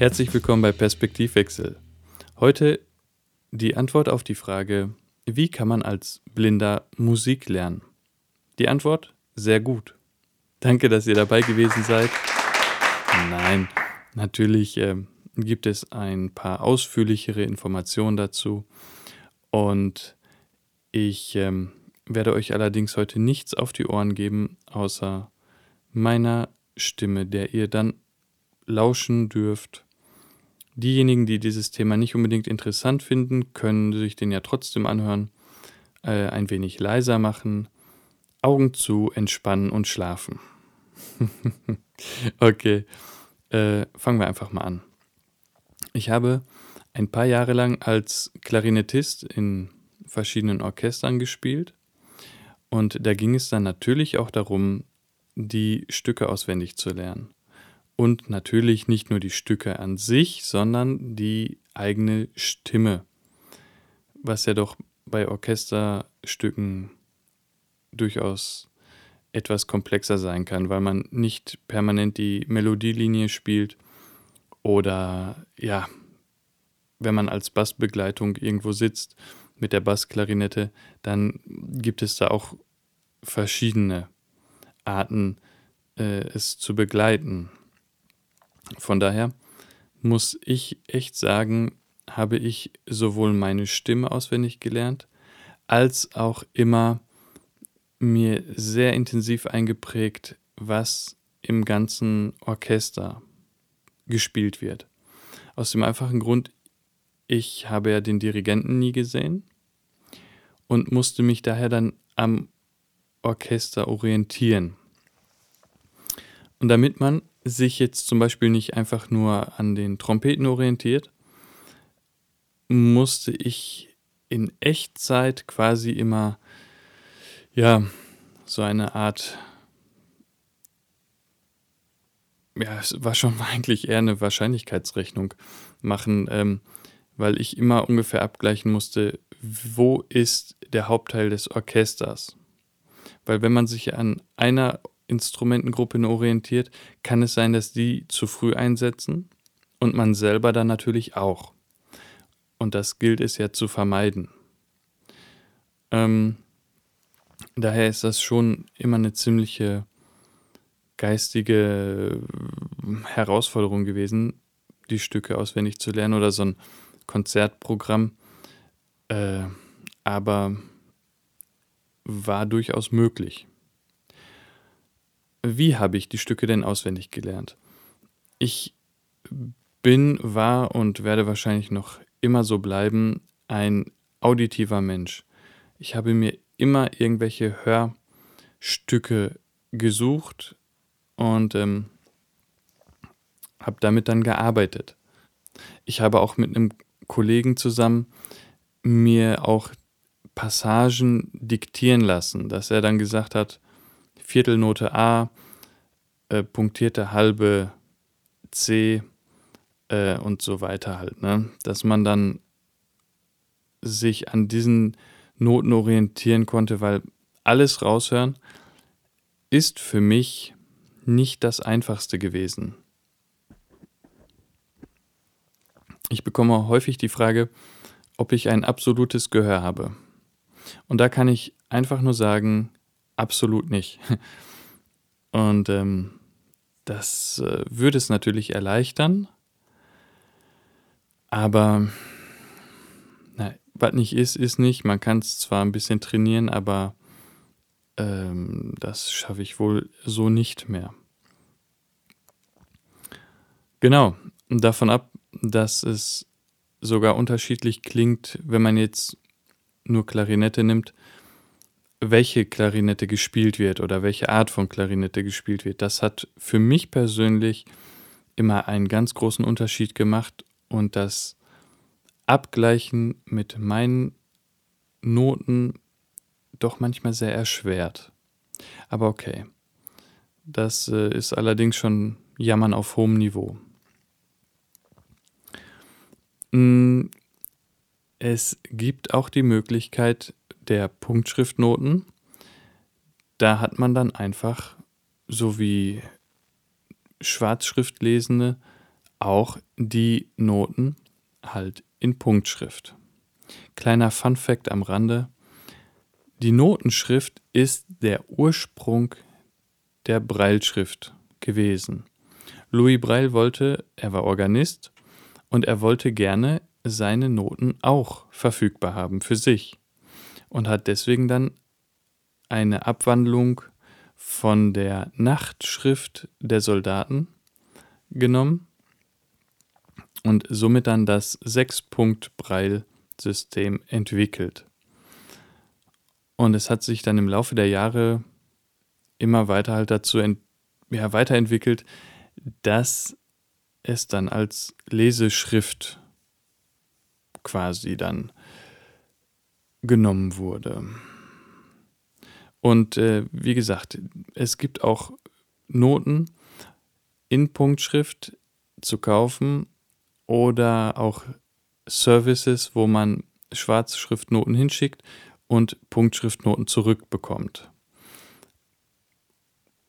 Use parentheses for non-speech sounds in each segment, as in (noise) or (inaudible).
Herzlich willkommen bei Perspektivwechsel. Heute die Antwort auf die Frage, wie kann man als Blinder Musik lernen? Die Antwort, sehr gut. Danke, dass ihr dabei gewesen seid. Nein, natürlich äh, gibt es ein paar ausführlichere Informationen dazu und ich ähm, werde euch allerdings heute nichts auf die Ohren geben, außer meiner Stimme, der ihr dann lauschen dürft. Diejenigen, die dieses Thema nicht unbedingt interessant finden, können sich den ja trotzdem anhören, äh, ein wenig leiser machen, Augen zu, entspannen und schlafen. (laughs) okay, äh, fangen wir einfach mal an. Ich habe ein paar Jahre lang als Klarinettist in verschiedenen Orchestern gespielt und da ging es dann natürlich auch darum, die Stücke auswendig zu lernen. Und natürlich nicht nur die Stücke an sich, sondern die eigene Stimme, was ja doch bei Orchesterstücken durchaus etwas komplexer sein kann, weil man nicht permanent die Melodielinie spielt oder ja, wenn man als Bassbegleitung irgendwo sitzt mit der Bassklarinette, dann gibt es da auch verschiedene Arten, äh, es zu begleiten. Von daher muss ich echt sagen, habe ich sowohl meine Stimme auswendig gelernt, als auch immer mir sehr intensiv eingeprägt, was im ganzen Orchester gespielt wird. Aus dem einfachen Grund, ich habe ja den Dirigenten nie gesehen und musste mich daher dann am Orchester orientieren. Und damit man sich jetzt zum Beispiel nicht einfach nur an den Trompeten orientiert, musste ich in Echtzeit quasi immer, ja, so eine Art, ja, es war schon (laughs) eigentlich eher eine Wahrscheinlichkeitsrechnung machen, ähm, weil ich immer ungefähr abgleichen musste, wo ist der Hauptteil des Orchesters. Weil wenn man sich an einer Instrumentengruppe orientiert, kann es sein, dass die zu früh einsetzen und man selber dann natürlich auch. Und das gilt es ja zu vermeiden. Ähm, daher ist das schon immer eine ziemliche geistige Herausforderung gewesen, die Stücke auswendig zu lernen oder so ein Konzertprogramm. Äh, aber war durchaus möglich. Wie habe ich die Stücke denn auswendig gelernt? Ich bin, war und werde wahrscheinlich noch immer so bleiben ein auditiver Mensch. Ich habe mir immer irgendwelche Hörstücke gesucht und ähm, habe damit dann gearbeitet. Ich habe auch mit einem Kollegen zusammen mir auch Passagen diktieren lassen, dass er dann gesagt hat, Viertelnote A, äh, punktierte halbe C äh, und so weiter halt, ne? Dass man dann sich an diesen Noten orientieren konnte, weil alles raushören ist für mich nicht das einfachste gewesen. Ich bekomme häufig die Frage, ob ich ein absolutes Gehör habe. Und da kann ich einfach nur sagen, absolut nicht. Und ähm, das äh, würde es natürlich erleichtern, aber na, was nicht ist, ist nicht. Man kann es zwar ein bisschen trainieren, aber ähm, das schaffe ich wohl so nicht mehr. Genau, davon ab, dass es sogar unterschiedlich klingt, wenn man jetzt nur Klarinette nimmt, welche Klarinette gespielt wird oder welche Art von Klarinette gespielt wird. Das hat für mich persönlich immer einen ganz großen Unterschied gemacht und das Abgleichen mit meinen Noten doch manchmal sehr erschwert. Aber okay, das äh, ist allerdings schon Jammern auf hohem Niveau. Hm, es gibt auch die Möglichkeit der Punktschriftnoten. Da hat man dann einfach, so wie Schwarzschriftlesende, auch die Noten halt in Punktschrift. Kleiner Fun fact am Rande. Die Notenschrift ist der Ursprung der Breilschrift gewesen. Louis Breil wollte, er war Organist und er wollte gerne seine Noten auch verfügbar haben für sich und hat deswegen dann eine Abwandlung von der Nachtschrift der Soldaten genommen und somit dann das Sechs-Punkt-Breil-System entwickelt. Und es hat sich dann im Laufe der Jahre immer weiter halt dazu ja, weiterentwickelt, dass es dann als Leseschrift quasi dann genommen wurde. Und äh, wie gesagt, es gibt auch Noten in Punktschrift zu kaufen oder auch Services, wo man Schwarzschriftnoten hinschickt und Punktschriftnoten zurückbekommt.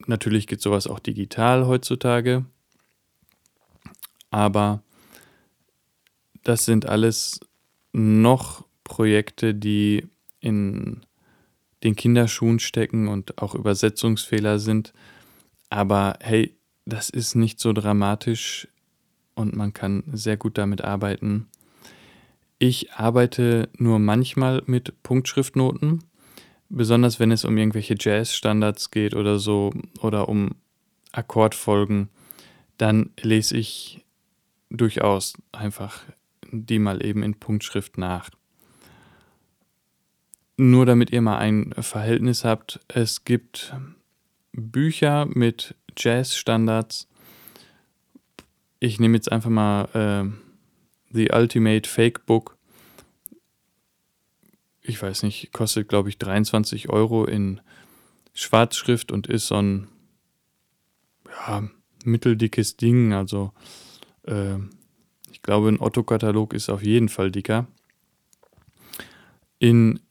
Natürlich gibt sowas auch digital heutzutage, aber das sind alles noch Projekte, die in den Kinderschuhen stecken und auch Übersetzungsfehler sind. Aber hey, das ist nicht so dramatisch und man kann sehr gut damit arbeiten. Ich arbeite nur manchmal mit Punktschriftnoten, besonders wenn es um irgendwelche Jazz-Standards geht oder so oder um Akkordfolgen, dann lese ich durchaus einfach die mal eben in Punktschrift nach. Nur damit ihr mal ein Verhältnis habt, es gibt Bücher mit Jazz-Standards. Ich nehme jetzt einfach mal äh, The Ultimate Fake Book. Ich weiß nicht, kostet glaube ich 23 Euro in Schwarzschrift und ist so ein ja, mitteldickes Ding. Also äh, ich glaube, ein Otto-Katalog ist auf jeden Fall dicker. In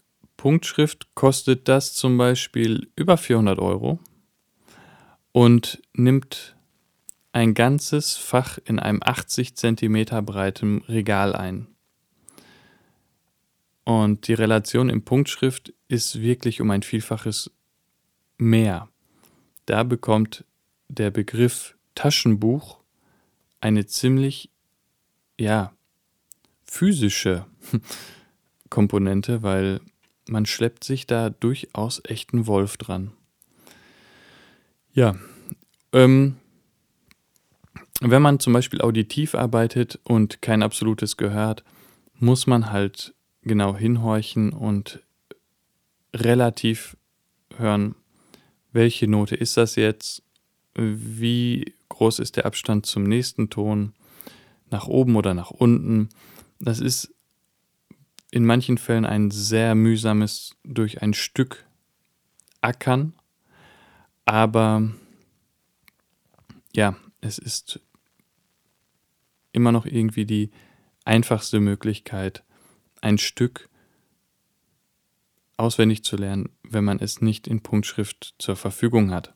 Punktschrift kostet das zum Beispiel über 400 Euro und nimmt ein ganzes Fach in einem 80 cm breiten Regal ein. Und die Relation in Punktschrift ist wirklich um ein Vielfaches mehr. Da bekommt der Begriff Taschenbuch eine ziemlich, ja, physische (laughs) Komponente, weil man schleppt sich da durchaus echten Wolf dran. Ja, ähm, wenn man zum Beispiel auditiv arbeitet und kein absolutes Gehör hat, muss man halt genau hinhorchen und relativ hören, welche Note ist das jetzt, wie groß ist der Abstand zum nächsten Ton, nach oben oder nach unten. Das ist in manchen Fällen ein sehr mühsames durch ein Stück ackern, aber ja, es ist immer noch irgendwie die einfachste Möglichkeit, ein Stück auswendig zu lernen, wenn man es nicht in Punktschrift zur Verfügung hat.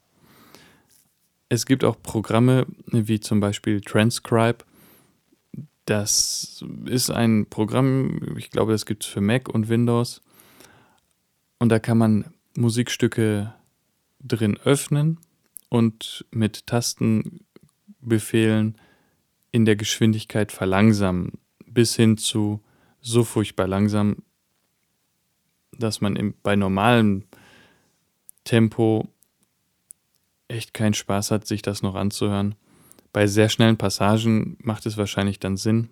Es gibt auch Programme wie zum Beispiel Transcribe, das ist ein Programm, ich glaube, das gibt es für Mac und Windows. Und da kann man Musikstücke drin öffnen und mit Tastenbefehlen in der Geschwindigkeit verlangsamen, bis hin zu so furchtbar langsam, dass man im, bei normalem Tempo echt keinen Spaß hat, sich das noch anzuhören. Bei sehr schnellen Passagen macht es wahrscheinlich dann Sinn.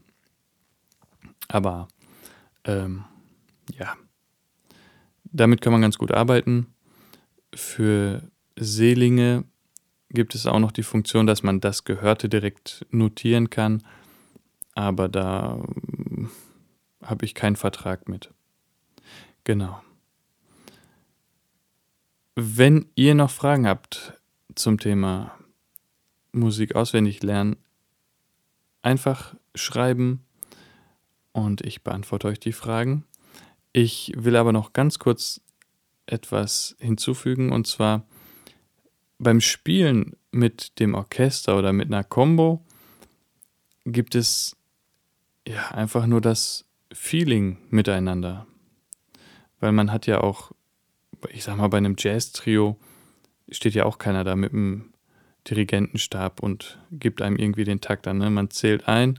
Aber ähm, ja, damit kann man ganz gut arbeiten. Für Seelinge gibt es auch noch die Funktion, dass man das Gehörte direkt notieren kann. Aber da äh, habe ich keinen Vertrag mit. Genau. Wenn ihr noch Fragen habt zum Thema Musik auswendig lernen, einfach schreiben und ich beantworte euch die Fragen. Ich will aber noch ganz kurz etwas hinzufügen und zwar beim Spielen mit dem Orchester oder mit einer Combo gibt es ja einfach nur das Feeling miteinander. Weil man hat ja auch, ich sag mal, bei einem Jazz-Trio steht ja auch keiner da mit einem Dirigentenstab und gibt einem irgendwie den Takt an. Ne? Man zählt ein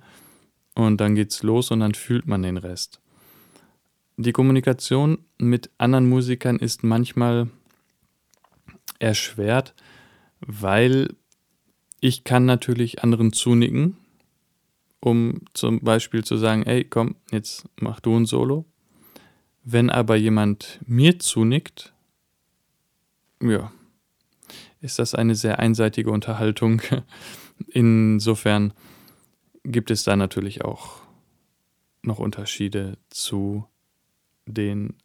und dann geht's los und dann fühlt man den Rest. Die Kommunikation mit anderen Musikern ist manchmal erschwert, weil ich kann natürlich anderen zunicken, um zum Beispiel zu sagen, ey, komm, jetzt mach du ein Solo. Wenn aber jemand mir zunickt, ja, ist das eine sehr einseitige Unterhaltung. (laughs) Insofern gibt es da natürlich auch noch Unterschiede zu den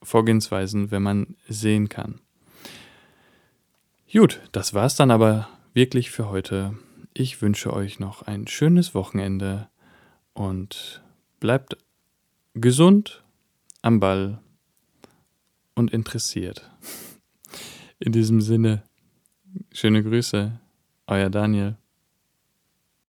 Vorgehensweisen, wenn man sehen kann. Gut, das war's dann aber wirklich für heute. Ich wünsche euch noch ein schönes Wochenende und bleibt gesund am Ball und interessiert. (laughs) In diesem Sinne, schöne Grüße, euer Daniel.